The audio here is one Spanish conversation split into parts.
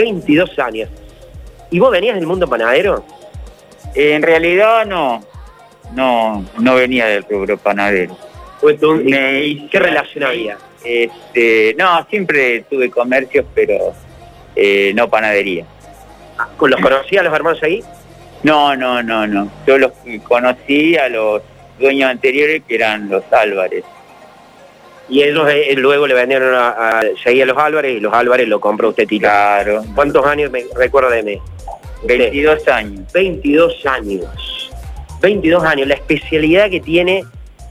22 años. ¿Y vos venías del mundo panadero? En realidad no, no, no venía del rubro panadero. ¿O tú- Me hice- ¿Qué relación había? Este, no, siempre tuve comercios, pero eh, no panadería. ¿Con los conocías los hermanos ahí? No, no, no, no. Yo los conocí a los dueños anteriores que eran los Álvarez. Y ellos eh, luego le vendieron a, a, seguía a los Álvarez y los Álvarez lo compró usted, Tito. Claro. ¿Cuántos años me recuerda de mí? 22 años. 22 años. 22 años. La especialidad que tiene,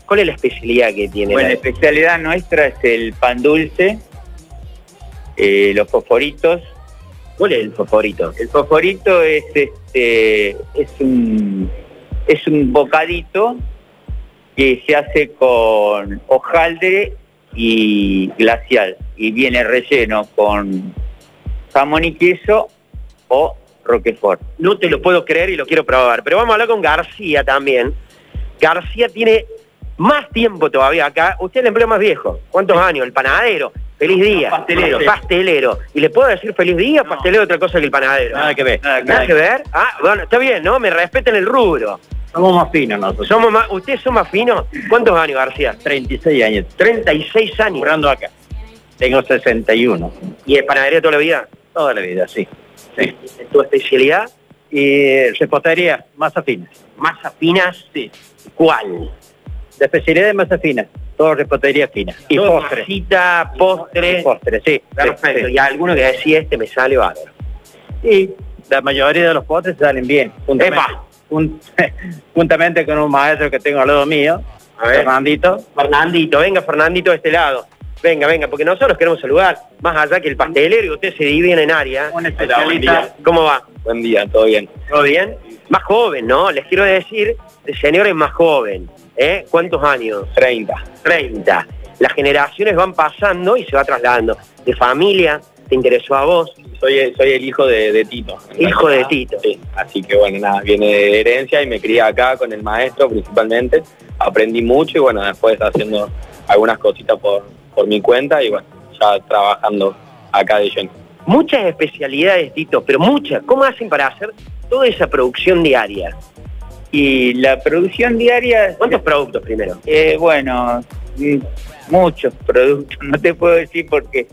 ¿cuál es la especialidad que tiene? Bueno, la especialidad nuestra es el pan dulce, eh, los fosforitos. ¿Cuál es el favorito? El fosforito es este es un es un bocadito que se hace con hojaldre y glacial y viene relleno con jamón y queso o roquefort. No te lo puedo creer y lo quiero probar. Pero vamos a hablar con García también. García tiene más tiempo todavía acá. Usted es el empleo más viejo. ¿Cuántos años? El panadero. Feliz día. Pastelero. Pastelero. ¿Y le puedo decir feliz día o pastelero otra cosa que el panadero? Nada que ver. Nada que ¿Nada ver. que ver? Ah, bueno, está bien, ¿no? Me respeten el rubro. Somos más finos nosotros. Somos más, ¿Ustedes son más finos? ¿Cuántos años, García? 36 años. 36 años. Curando acá. Tengo 61. ¿Y el panadería toda la vida? Toda la vida, sí. sí. ¿Tu especialidad? Y repostería, masa fina. ¿Masas finas? Sí. ¿Cuál? La especialidad de masa fina. Todo repostería fina. Y Todo postre. masita, postre. Y postre, sí. Perfecto. sí, Y alguno que decía este me sale bárbaro. Y la mayoría de los postres salen bien. ¡Epa! Jun- juntamente con un maestro que tengo al lado mío, A ver. Fernandito. Fernandito, venga Fernandito de este lado. Venga, venga, porque nosotros queremos saludar, más allá que el pastelero y usted se divide en área. Un especialista. ¿Cómo va? Buen día, todo bien. ¿Todo bien? Más joven, ¿no? Les quiero decir, el señor es más joven. ¿eh? ¿Cuántos años? 30. 30. Las generaciones van pasando y se va trasladando. De familia, te interesó a vos, Soy, soy el hijo de, de Tito. Hijo de. Tito. Sí, así que bueno, nada, viene de herencia y me crié acá con el maestro principalmente. Aprendí mucho y bueno, después haciendo algunas cositas por, por mi cuenta y bueno, ya trabajando acá de lleno. muchas especialidades, Tito, pero muchas. ¿Cómo hacen para hacer toda esa producción diaria? Y la producción diaria, ¿Cuántos productos primero? eh, bueno, mm, muchos productos, no te puedo decir porque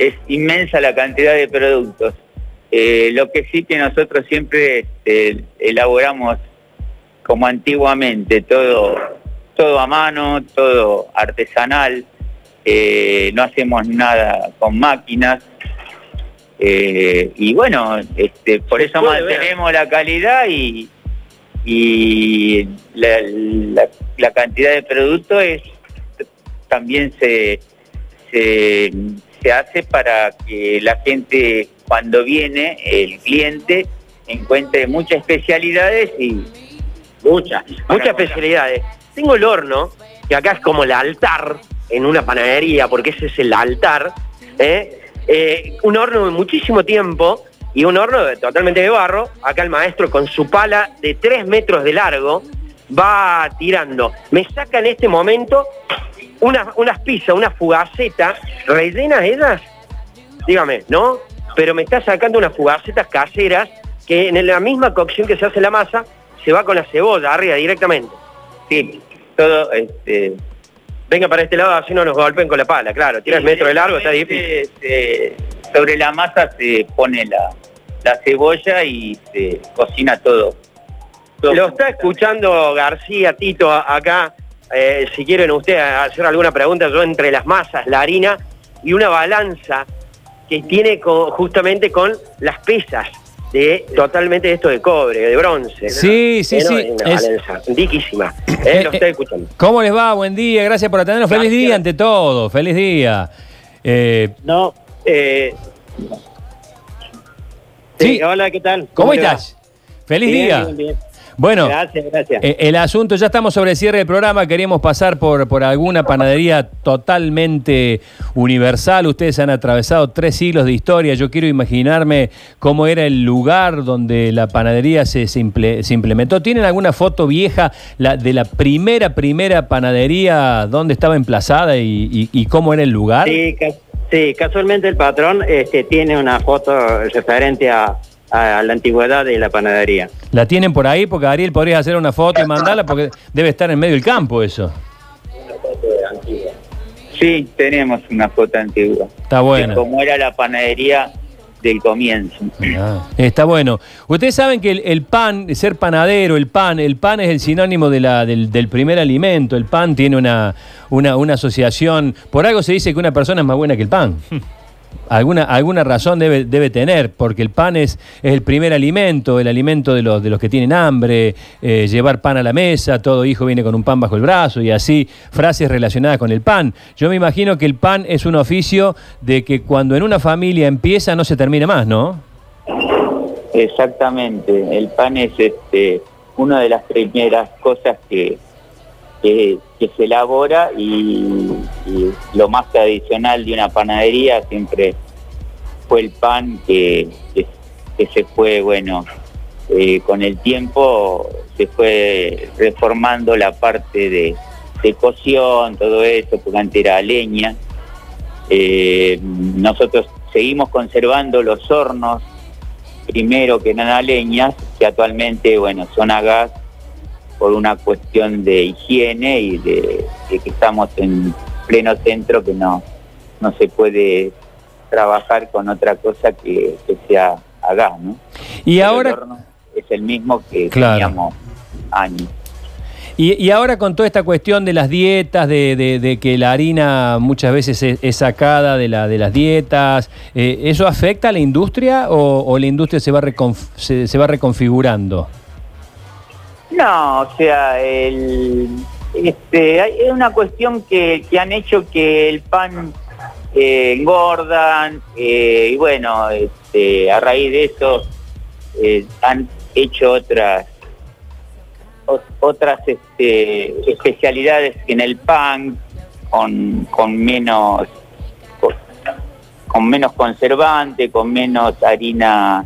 es inmensa la cantidad de productos. Eh, lo que sí que nosotros siempre este, elaboramos como antiguamente, todo, todo a mano, todo artesanal, eh, no hacemos nada con máquinas. eh, y bueno, este, por eso ver. mantenemos la calidad y, y la, la- la cantidad de productos es también se, se, se hace para que la gente cuando viene, el cliente, encuentre muchas especialidades y Muchas, muchas especialidades. Tengo el horno, que acá es como el altar en una panadería, porque ese es el altar. ¿eh? Eh, un horno de muchísimo tiempo y un horno de- totalmente de barro. Acá el maestro con su pala de 3 metros de largo va tirando. Me saca en este momento unas, unas pizzas, unas fugacetas rellenas ellas. Dígame, ¿no? Pero me está sacando unas fugacetas caseras que en la misma cocción que se hace la masa se va con la cebolla arriba directamente. sí, todo este, Venga para este lado, así no nos golpeen con la pala, claro. Tienes metro de largo, está difícil. se- sobre la masa se pone la, la cebolla y se cocina todo. Todo Lo está escuchando García, Tito, acá. Eh, si quieren ustedes hacer alguna pregunta, yo entre las masas, la harina y una balanza que tiene co- justamente con las pesas de totalmente esto de cobre, de bronce. Sí, sí, Eh, no, sí, es- balanza riquísima. Eh, lo está escuchando. ¿Cómo les va? Buen día, gracias por atendernos. Feliz Gracias. día ante todo, feliz día. Eh, No, eh, Sí. sí, hola, ¿qué tal? ¿Cómo va? estás? Feliz Bien, día. bien, bien. Bueno, Gracias, gracias. eh, el asunto, ya estamos sobre el cierre del programa, queríamos pasar por, por alguna panadería totalmente universal. Ustedes han atravesado tres siglos de historia. Yo quiero imaginarme cómo era el lugar donde la panadería se, se imple- se implementó. ¿Tienen alguna foto vieja la, de la primera, primera panadería, dónde estaba emplazada y, y- y cómo era el lugar? Sí, Sí, casualmente el patrón este, tiene una foto referente a, a la antigüedad de la panadería. ¿La tienen por ahí? Porque Ariel podría hacer una foto y mandarla porque debe estar en medio del campo eso. Sí, tenemos una foto antigua. Está bueno. cómo era la panadería del comienzo. Ah, Está bueno. Ustedes saben que el, el pan, ser panadero, el pan, el pan es el sinónimo de la, del, del primer alimento. El pan tiene una, una, una asociación. Por algo se dice que una persona es más buena que el pan. Alguna, alguna razón debe, debe tener, porque el pan es, es el primer alimento, el alimento de los, de los que tienen hambre, eh, llevar pan a la mesa, todo hijo viene con un pan bajo el brazo y así, frases relacionadas con el pan. Yo me imagino que el pan es un oficio de que cuando en una familia empieza no se termina más, ¿no? Exactamente, el pan es este, una de las primeras cosas que, que, se elabora y, lo más tradicional de una panadería siempre fue el pan que, que, que se fue, bueno, eh, con el tiempo se fue reformando la parte de, de cocción, todo eso, porque antes era leña. Eh, nosotros seguimos conservando los hornos primero que eran a leñas, que actualmente, bueno, son a gas por una cuestión de higiene y de, de que estamos en pleno centro que no, no se puede trabajar con otra cosa que, que sea a gas, ¿no? Y Pero ahora... el horno es el mismo que Claro. teníamos años. Y, y ahora con toda esta cuestión de las dietas, de, de- de que la harina muchas veces es, es sacada de, la, de las dietas, eh, ¿eso afecta a la industria o, o la industria se va, se, se va reconfigurando? No, o sea, el, este, es una cuestión que, que han hecho que el pan eh, engordan eh, y bueno, este, a raíz de eso eh, han hecho otras ot- otras este, especialidades en el pan con, con menos con, con menos conservante, con menos harina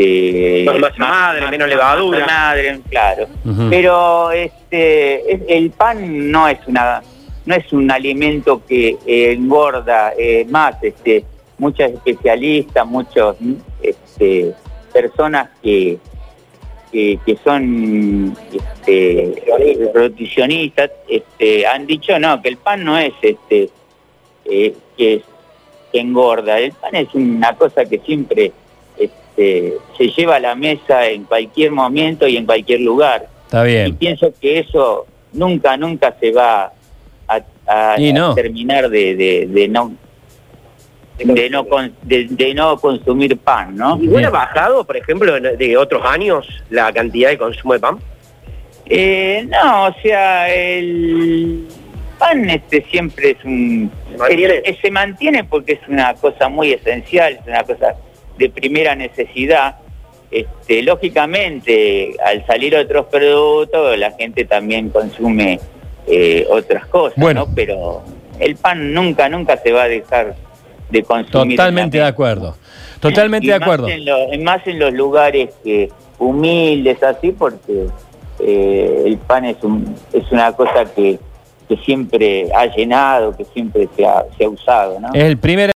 este, Con masa madre, menos levadura. madre, claro. Pero este es- el pan no es una no es un alimento que eh, engorda eh, más este muchas especialistas muchos este, personas que que, que son este, nutricionistas este, han dicho no que el pan no es este eh, que, es- que engorda el pan es una cosa que siempre este, se lleva a la mesa en cualquier momento y en cualquier lugar Está y bien. pienso que eso nunca, nunca se va a, a- Y no. a terminar de, de- de no de no con- de, de no consumir pan, ¿no? ¿Igual ha bajado, por ejemplo, de otros años la cantidad de consumo de pan? Eh, no, o sea, el pan este siempre es un mantiene. es- se mantiene porque es una cosa muy esencial, es una cosa de primera necesidad. Este, lógicamente, al salir otros productos, la gente también consume eh, otras cosas, Bueno. ¿no? Pero el pan nunca, nunca se va a dejar de consumir. en Totalmente de acuerdo. Totalmente Y de más acuerdo. en lo- más en los lugares que humildes así, porque eh, el pan es, un, es una cosa que, que siempre ha llenado, que siempre se ha, se ha usado, ¿no? Es el primer